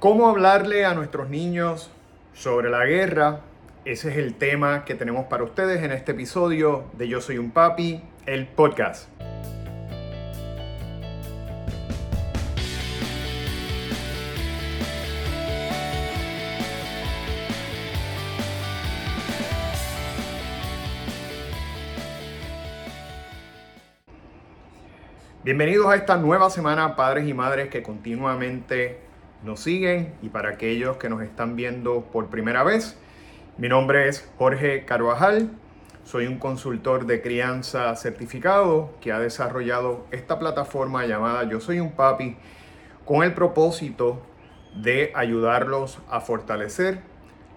¿Cómo hablarle a nuestros niños sobre la guerra? Ese es el tema que tenemos para ustedes en este episodio de Yo Soy un Papi, el podcast. Bienvenidos a esta nueva semana, padres y madres que continuamente nos siguen y para aquellos que nos están viendo por primera vez. Mi nombre es Jorge Carvajal, soy un consultor de crianza certificado que ha desarrollado esta plataforma llamada Yo Soy un Papi con el propósito de ayudarlos a fortalecer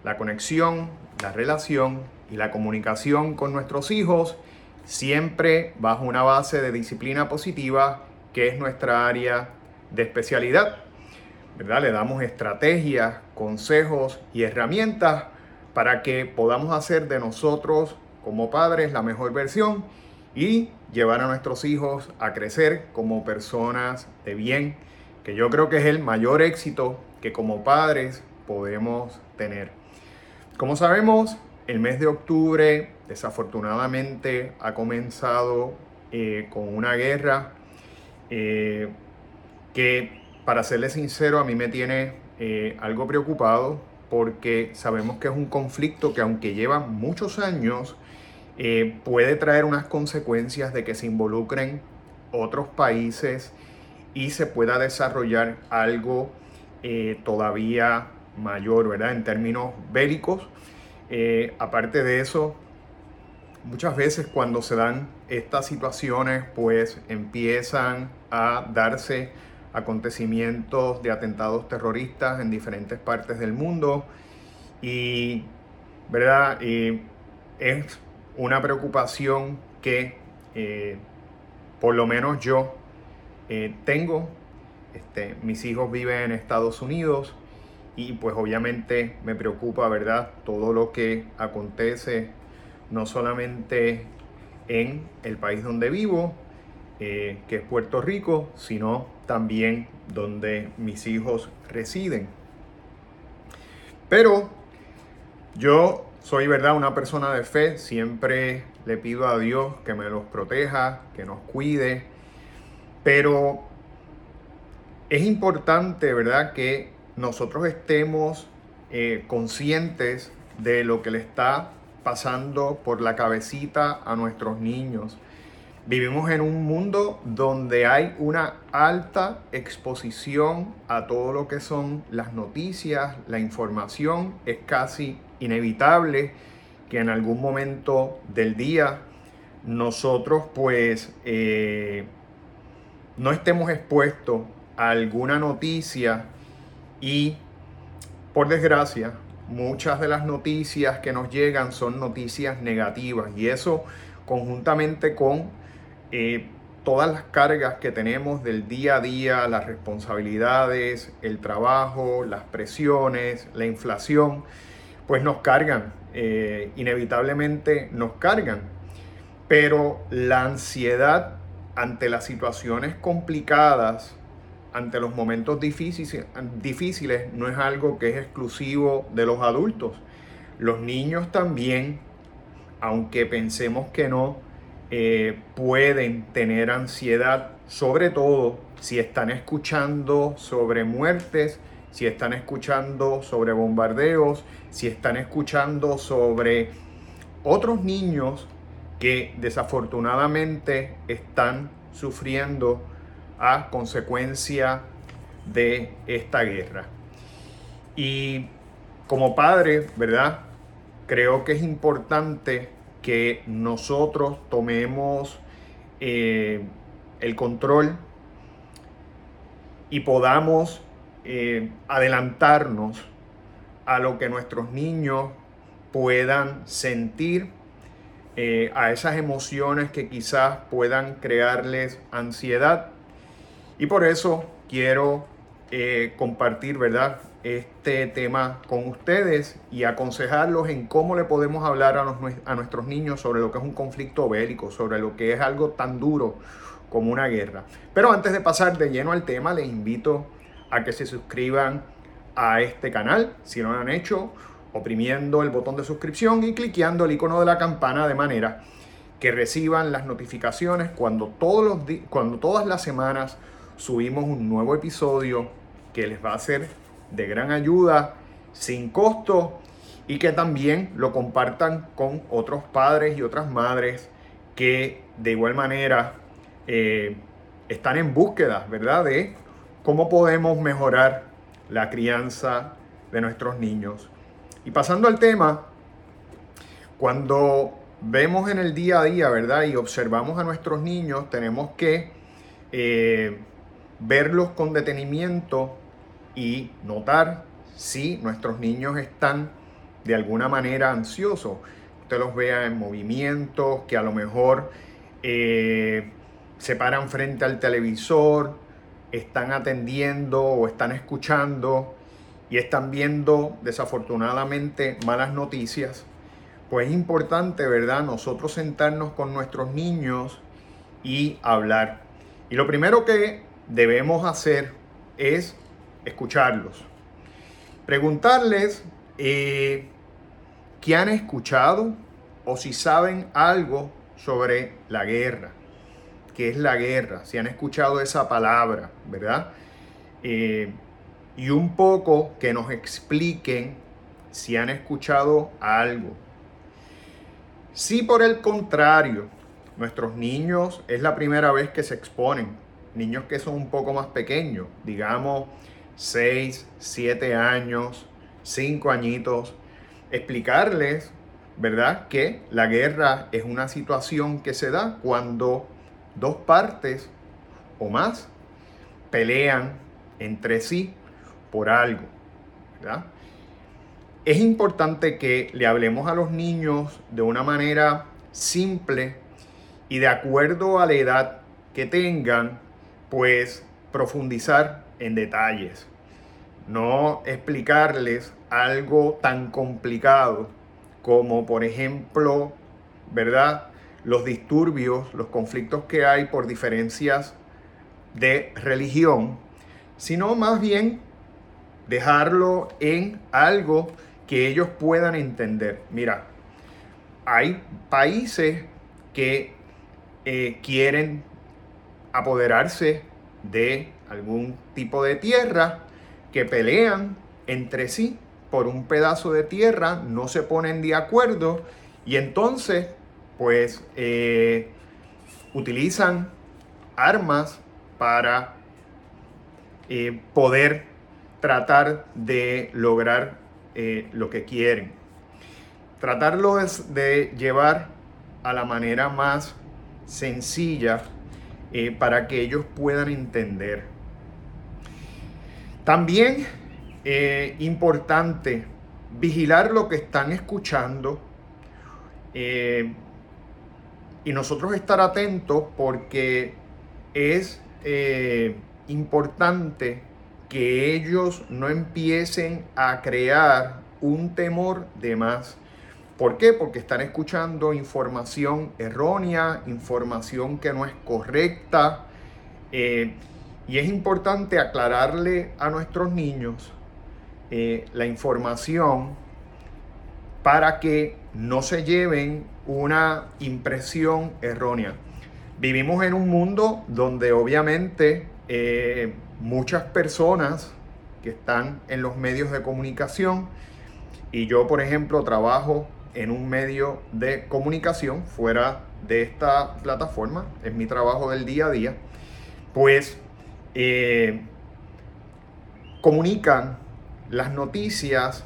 la conexión, la relación y la comunicación con nuestros hijos, siempre bajo una base de disciplina positiva que es nuestra área de especialidad. Le damos estrategias, consejos y herramientas para que podamos hacer de nosotros como padres la mejor versión y llevar a nuestros hijos a crecer como personas de bien, que yo creo que es el mayor éxito que como padres podemos tener. Como sabemos, el mes de octubre desafortunadamente ha comenzado eh, con una guerra eh, que para serle sincero, a mí me tiene eh, algo preocupado porque sabemos que es un conflicto que aunque lleva muchos años, eh, puede traer unas consecuencias de que se involucren otros países y se pueda desarrollar algo eh, todavía mayor, ¿verdad? En términos bélicos. aparte de eso, muchas veces cuando se dan estas situaciones, pues empiezan a darse acontecimientos de atentados terroristas en diferentes partes del mundo y, ¿verdad? es una preocupación que eh, por lo menos yo eh, tengo. Este, mis hijos viven en Estados Unidos y pues obviamente me preocupa, ¿verdad? Todo lo que acontece no solamente en el país donde vivo, eh, que es Puerto Rico, sino también donde mis hijos residen. Pero yo soy, ¿verdad?, una persona de fe, siempre le pido a Dios que me los proteja, que nos cuide, pero es importante, ¿verdad?, que nosotros estemos eh, conscientes de lo que le está pasando por la cabecita a nuestros niños. Vivimos en un mundo donde hay una alta exposición a todo lo que son las noticias, la información. Es casi inevitable que en algún momento del día nosotros pues eh, no estemos expuestos a alguna noticia y por desgracia muchas de las noticias que nos llegan son noticias negativas y eso conjuntamente con eh, todas las cargas que tenemos del día a día, las responsabilidades, el trabajo, las presiones, la inflación, pues nos cargan, eh, inevitablemente nos cargan. Pero la ansiedad ante las situaciones complicadas, ante los momentos difíciles, difíciles, no es algo que es exclusivo de los adultos. Los niños también, aunque pensemos que no, eh, pueden tener ansiedad, sobre todo si están escuchando sobre muertes, si están escuchando sobre bombardeos, si están escuchando sobre otros niños que desafortunadamente están sufriendo a consecuencia de esta guerra. Y como padre, ¿verdad? Creo que es importante que nosotros tomemos eh, el control y podamos eh, adelantarnos a lo que nuestros niños puedan sentir, eh, a esas emociones que quizás puedan crearles ansiedad. Y por eso quiero compartir, ¿verdad? Este tema con ustedes y aconsejarlos en cómo le podemos hablar a, nuestros niños sobre lo que es un conflicto bélico, sobre lo que es algo tan duro como una guerra. Pero antes de pasar de lleno al tema, les invito a que se suscriban a este canal, si no lo han hecho, oprimiendo el botón de suscripción y cliqueando el icono de la campana de manera que reciban las notificaciones cuando, todos los cuando todas las semanas subimos un nuevo episodio que les va a ser de gran ayuda, sin costo y que también lo compartan con otros padres y otras madres que de igual manera eh, están en búsqueda, ¿verdad? De cómo podemos mejorar la crianza de nuestros niños. Y pasando al tema, cuando vemos en el día a día, ¿verdad? Y observamos a nuestros niños, tenemos que eh, verlos con detenimiento y notar si nuestros niños están de alguna manera ansiosos. Usted los vea en movimientos, que a lo mejor eh, se paran frente al televisor, están atendiendo o están escuchando y están viendo desafortunadamente malas noticias, pues es importante, ¿verdad? Nosotros sentarnos con nuestros niños y hablar. Y lo primero que debemos hacer es escucharlos. Preguntarles eh, qué han escuchado o si saben algo sobre la guerra. ¿Qué es la guerra? Si han escuchado esa palabra, ¿verdad? Eh, y un poco que nos expliquen si han escuchado algo. Si por el contrario, nuestros niños es la primera vez que se exponen, niños que son un poco más pequeños, digamos 6, 7 años, 5 añitos, explicarles, ¿verdad? Que la guerra es una situación que se da cuando dos partes o más pelean entre sí por algo. Es importante que le hablemos a los niños de una manera simple y de acuerdo a la edad que tengan, pues profundizar en detalles. No explicarles algo tan complicado como, por ejemplo, ¿verdad? Los disturbios, los conflictos que hay por diferencias de religión, sino más bien dejarlo en algo que ellos puedan entender. Mira, hay países que eh, quieren apoderarse de algún tipo de tierra, que pelean entre sí por un pedazo de tierra, no se ponen de acuerdo y entonces pues eh, utilizan armas para eh, poder tratar de lograr eh, lo que quieren. Tratarlo es de llevar a la manera más sencilla para que ellos puedan entender. También eh, importante vigilar lo que están escuchando y nosotros estar atentos porque es importante que ellos no empiecen a crear un temor de más. ¿Por qué? Porque están escuchando información errónea, información que no es correcta. Eh, y es importante aclararle a nuestros niños eh, la información para que no se lleven una impresión errónea. Vivimos en un mundo donde obviamente eh, muchas personas que están en los medios de comunicación y yo, por ejemplo, trabajo en un medio de comunicación fuera de esta plataforma, es mi trabajo del día a día, pues eh, comunican las noticias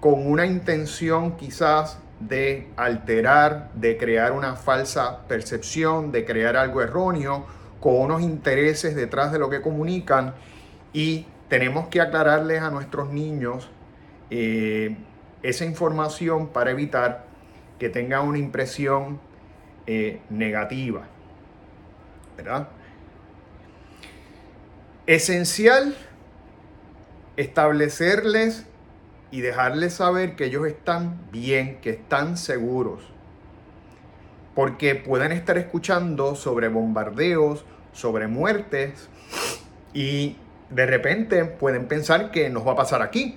con una intención quizás de alterar, de crear una falsa percepción, de crear algo erróneo con unos intereses detrás de lo que comunican y tenemos que aclararles a nuestros niños eh, esa información para evitar que tengan una impresión eh, negativa. ¿Verdad? Esencial establecerles y dejarles saber que ellos están bien, que están seguros porque pueden estar escuchando sobre bombardeos, sobre muertes y de repente pueden pensar que nos va a pasar aquí,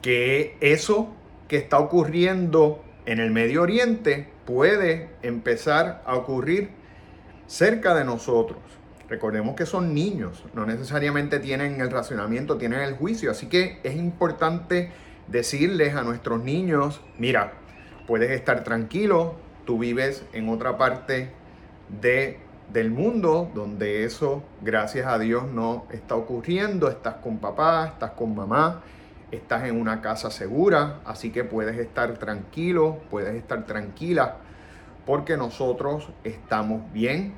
que eso que está ocurriendo en el Medio Oriente puede empezar a ocurrir cerca de nosotros. Recordemos que son niños, no necesariamente tienen el racionamiento, tienen el juicio, así que es importante decirles a nuestros niños, mira, puedes estar tranquilo, tú vives en otra parte de, del mundo donde eso, gracias a Dios, no está ocurriendo, estás con papá, estás con mamá, estás en una casa segura, así que puedes estar tranquilo, puedes estar tranquila, porque nosotros estamos bien,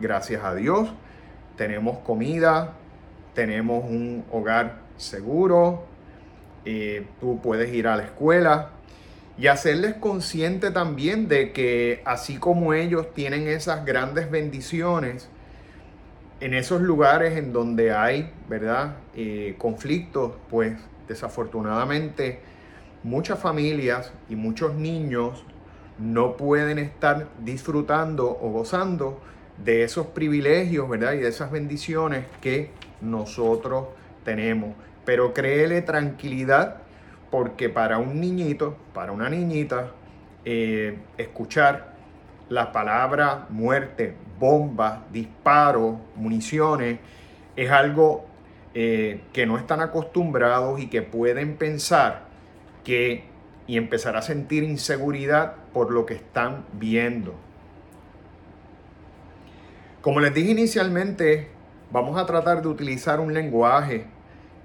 Gracias a Dios, tenemos comida, tenemos un hogar seguro, eh, tú puedes ir a la escuela y hacerles consciente también de que así como ellos tienen esas grandes bendiciones, en esos lugares en donde hay, ¿verdad? Eh, conflictos, pues desafortunadamente muchas familias y muchos niños no pueden estar disfrutando o gozando de esos privilegios, ¿verdad? Y de esas bendiciones que nosotros tenemos. Pero créele tranquilidad porque para un niñito, para una niñita, eh, escuchar la palabra muerte, bombas, disparos, municiones, es algo eh, que no están acostumbrados y que pueden pensar que y empezar a sentir inseguridad por lo que están viendo. Como les dije inicialmente, vamos a tratar de utilizar un lenguaje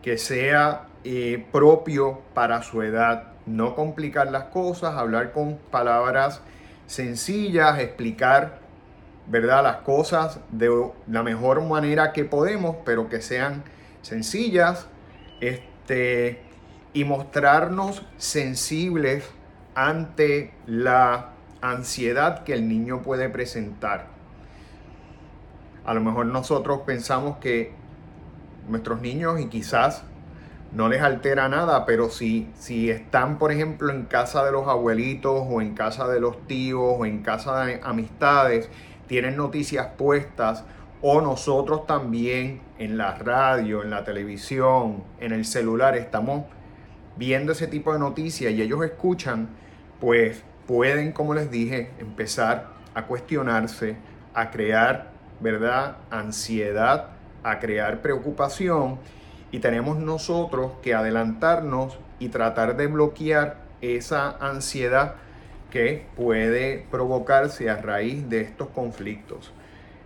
que sea eh, propio para su edad. No complicar las cosas, hablar con palabras sencillas, explicar ¿verdad? las cosas de la mejor manera que podemos, pero que sean sencillas este, y mostrarnos sensibles ante la ansiedad que el niño puede presentar. A lo mejor nosotros pensamos que nuestros niños y quizás no les altera nada, pero si, si están, por ejemplo, en casa de los abuelitos o en casa de los tíos o en casa de amistades, tienen noticias puestas o nosotros también en la radio, en la televisión, en el celular, estamos viendo ese tipo de noticias y ellos escuchan, pues pueden, como les dije, empezar a cuestionarse, a crear ¿verdad? Ansiedad a crear preocupación y tenemos nosotros que adelantarnos y tratar de bloquear esa ansiedad que puede provocarse a raíz de estos conflictos.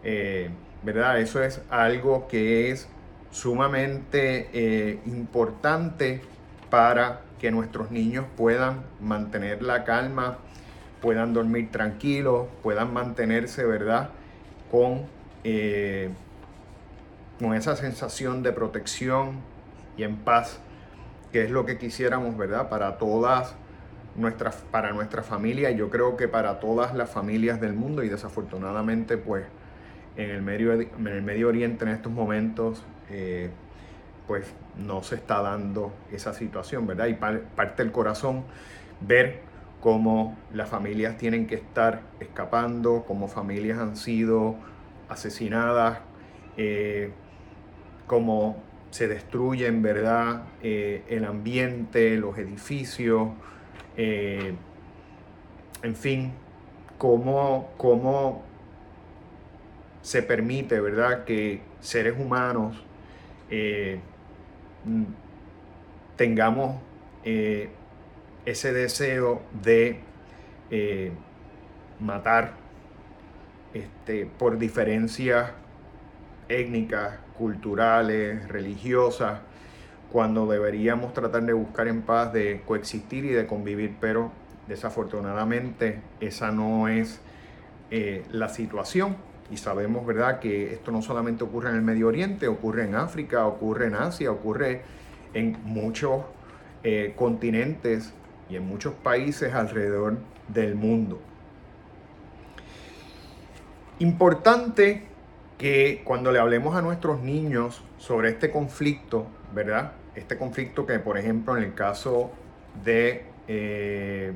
Eh, ¿Verdad? Eso es algo que es sumamente eh, importante para que nuestros niños puedan mantener la calma, puedan dormir tranquilos, puedan mantenerse, ¿verdad? Con eh, con esa sensación de protección y en paz, que es lo que quisiéramos, ¿verdad? Para todas nuestras, para nuestra familia, yo creo que para todas las familias del mundo y desafortunadamente, pues, en el Medio, en el medio Oriente en estos momentos, eh, pues no se está dando esa situación, ¿verdad? Y parte del corazón ver cómo las familias tienen que estar escapando, cómo familias han sido asesinadas, eh, cómo se destruyen, ¿verdad? Eh, el ambiente, los edificios, eh, en fin, cómo, cómo se permite, ¿verdad? Que seres humanos tengamos ese deseo de matar este, por diferencias étnicas, culturales, religiosas, cuando deberíamos tratar de buscar en paz, de coexistir y de convivir, pero desafortunadamente esa no es eh, la situación. Y sabemos, ¿verdad?, que esto no solamente ocurre en el Medio Oriente, ocurre en África, ocurre en Asia, ocurre en muchos eh, continentes y en muchos países alrededor del mundo. Importante que cuando le hablemos a nuestros niños sobre este conflicto, ¿verdad? Este conflicto que, por ejemplo, en el caso de, eh,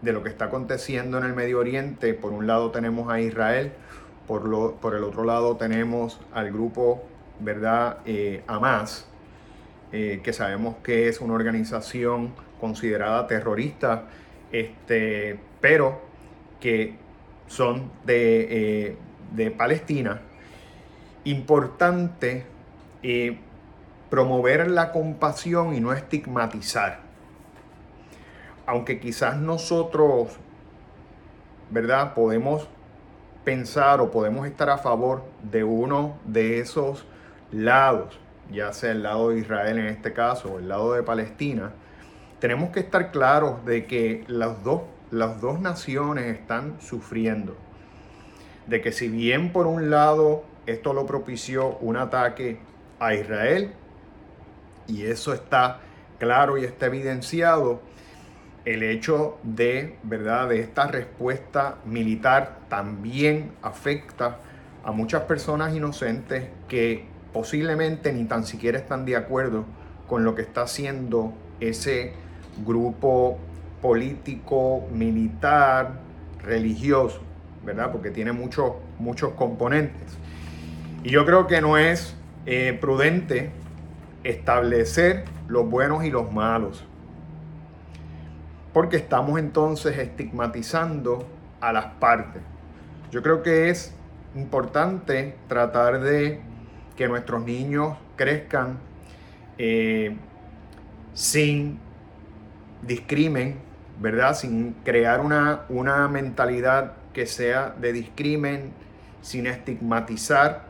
de lo que está aconteciendo en el Medio Oriente, por un lado tenemos a Israel, por, lo, por el otro lado tenemos al grupo ¿verdad? Eh, Hamas, eh, que sabemos que es una organización considerada terrorista, este, pero que son de, eh, de Palestina, importante eh, promover la compasión y no estigmatizar. Aunque quizás nosotros, ¿verdad? Podemos pensar o podemos estar a favor de uno de esos lados, ya sea el lado de Israel en este caso o el lado de Palestina, tenemos que estar claros de que las dos, las dos naciones están sufriendo. De que si bien por un lado esto lo propició un ataque a Israel, y eso está claro y está evidenciado, el hecho de, ¿verdad? de esta respuesta militar también afecta a muchas personas inocentes que posiblemente ni tan siquiera están de acuerdo con lo que está haciendo ese grupo político, militar, religioso, ¿verdad? Porque tiene muchos, muchos componentes. Y yo creo que no es eh, prudente establecer los buenos y los malos. Porque estamos entonces estigmatizando a las partes. Yo creo que es importante tratar de que nuestros niños crezcan eh, sin discrimen, ¿verdad? Sin crear una, una mentalidad que sea de discrimen, sin estigmatizar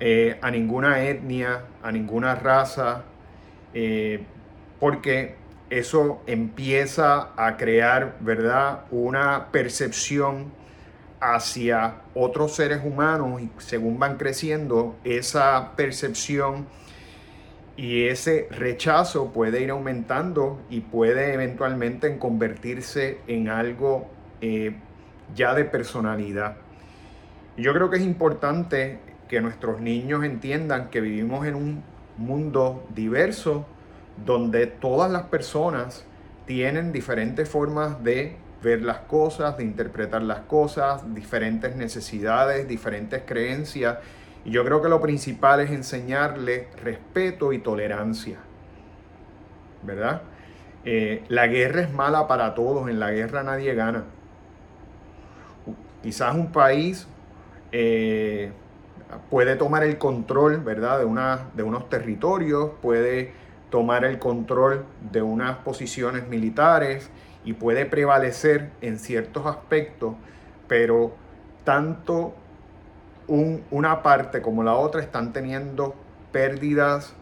eh, a ninguna etnia, a ninguna raza, eh, porque eso empieza a crear, ¿verdad? Una percepción hacia otros seres humanos y según van creciendo, esa percepción y ese rechazo puede ir aumentando y puede eventualmente convertirse en algo eh, ya de personalidad. Yo creo que es importante que nuestros niños entiendan que vivimos en un mundo diverso donde todas las personas tienen diferentes formas de ver las cosas, de interpretar las cosas, diferentes necesidades, diferentes creencias. Y yo creo que lo principal es enseñarle respeto y tolerancia. ¿Verdad? Eh, la guerra es mala para todos, en la guerra nadie gana. Quizás un país eh, puede tomar el control, ¿verdad? De, una, de unos territorios, puede tomar el control de unas posiciones militares y puede prevalecer en ciertos aspectos, pero tanto una parte como la otra están teniendo pérdidas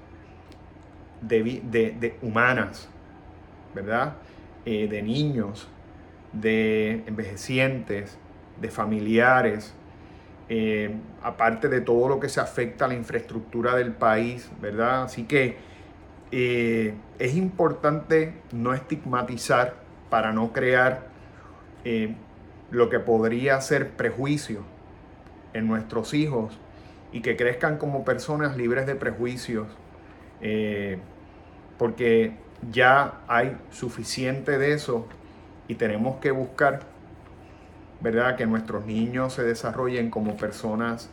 de, humanas, ¿verdad? Eh, de niños, de envejecientes, de familiares, eh, aparte de todo lo que se afecta a la infraestructura del país, ¿verdad? Así que eh, es importante no estigmatizar para no crear lo que podría ser prejuicio en nuestros hijos y que crezcan como personas libres de prejuicios, porque ya hay suficiente de eso y tenemos que buscar ¿verdad? Que nuestros niños se desarrollen como personas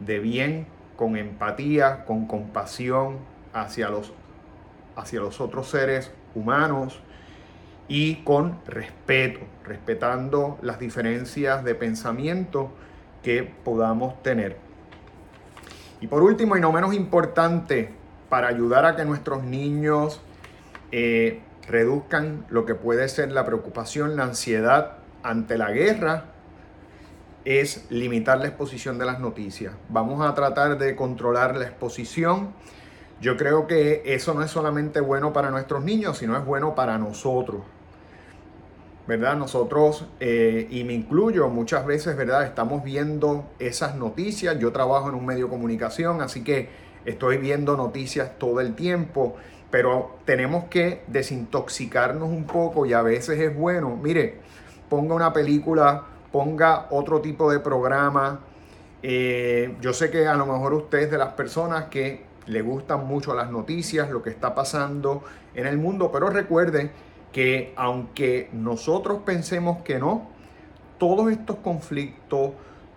de bien, con empatía, con compasión hacia los, hacia los otros seres humanos y con respeto, respetando las diferencias de pensamiento que podamos tener. Y por último y no menos importante, para ayudar a que nuestros niños eh, reduzcan lo que puede ser la preocupación, la ansiedad ante la guerra es limitar la exposición de las noticias. Vamos a tratar de controlar la exposición. Yo creo que eso no es solamente bueno para nuestros niños, sino es bueno para nosotros. ¿Verdad? Nosotros, eh, y me incluyo muchas veces, ¿verdad? Estamos viendo esas noticias. Yo trabajo en un medio de comunicación, así que estoy viendo noticias todo el tiempo, pero tenemos que desintoxicarnos un poco y a veces es bueno. Mire, ponga una película, ponga otro tipo de programa. Eh, yo sé que a lo mejor usted es de las personas que le gustan mucho las noticias, lo que está pasando en el mundo, pero recuerden que aunque nosotros pensemos que no, todos estos conflictos,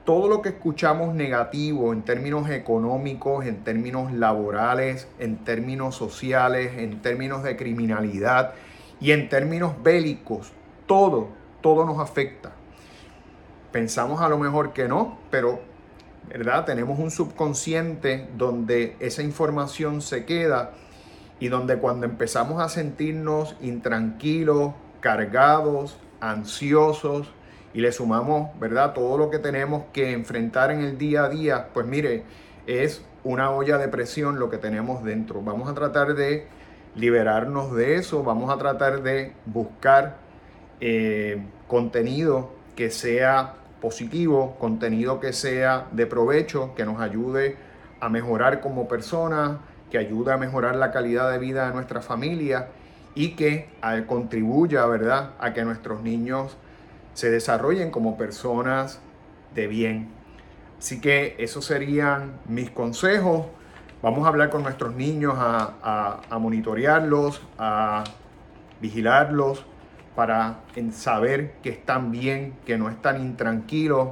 todo lo que escuchamos negativo en términos económicos, en términos laborales, en términos sociales, en términos de criminalidad y en términos bélicos, todo, todo nos afecta. Pensamos a lo mejor que no, pero ¿verdad? Tenemos un subconsciente donde esa información se queda y donde cuando empezamos a sentirnos intranquilos, cargados, ansiosos, y le sumamos, ¿verdad? Todo lo que tenemos que enfrentar en el día a día, pues mire, es una olla de presión lo que tenemos dentro. Vamos a tratar de liberarnos de eso, vamos a tratar de buscar eh, contenido que sea positivo, contenido que sea de provecho, que nos ayude a mejorar como personas, que ayude a mejorar la calidad de vida de nuestra familia y que contribuya, ¿verdad?, a que nuestros niños se desarrollen como personas de bien. Así que esos serían mis consejos. Vamos a hablar con nuestros niños, a, monitorearlos, a vigilarlos para saber que están bien, que no están intranquilos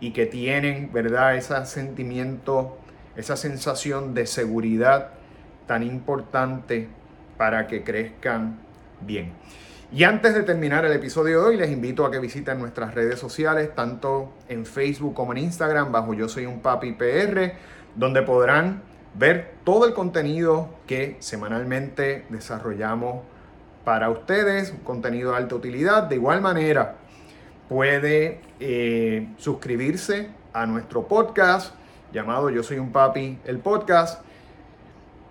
y que tienen, ¿verdad?, ese sentimiento, esa sensación de seguridad tan importante para que crezcan bien. Y antes de terminar el episodio de hoy, les invito a que visiten nuestras redes sociales, tanto en Facebook como en Instagram, bajo Yo Soy un Papi PR, donde podrán ver todo el contenido que semanalmente desarrollamos para ustedes, contenido de alta utilidad. De igual manera, puede eh, suscribirse a nuestro podcast llamado Yo Soy un Papi, el podcast,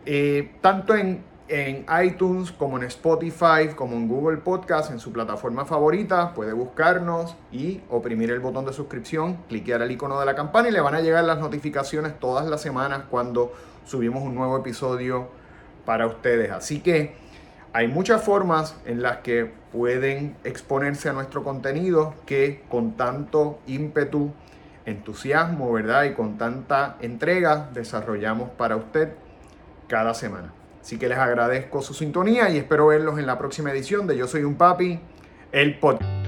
eh, tanto en en iTunes, como en Spotify, como en Google Podcast, en su plataforma favorita. Puede buscarnos y oprimir el botón de suscripción, cliquear el icono de la campana y le van a llegar las notificaciones todas las semanas cuando subimos un nuevo episodio para ustedes. Así que hay muchas formas en las que pueden exponerse a nuestro contenido que con tanto ímpetu, entusiasmo, ¿verdad? Y con tanta entrega desarrollamos para usted cada semana. Así que les agradezco su sintonía y espero verlos en la próxima edición de Yo Soy un Papi, el podcast.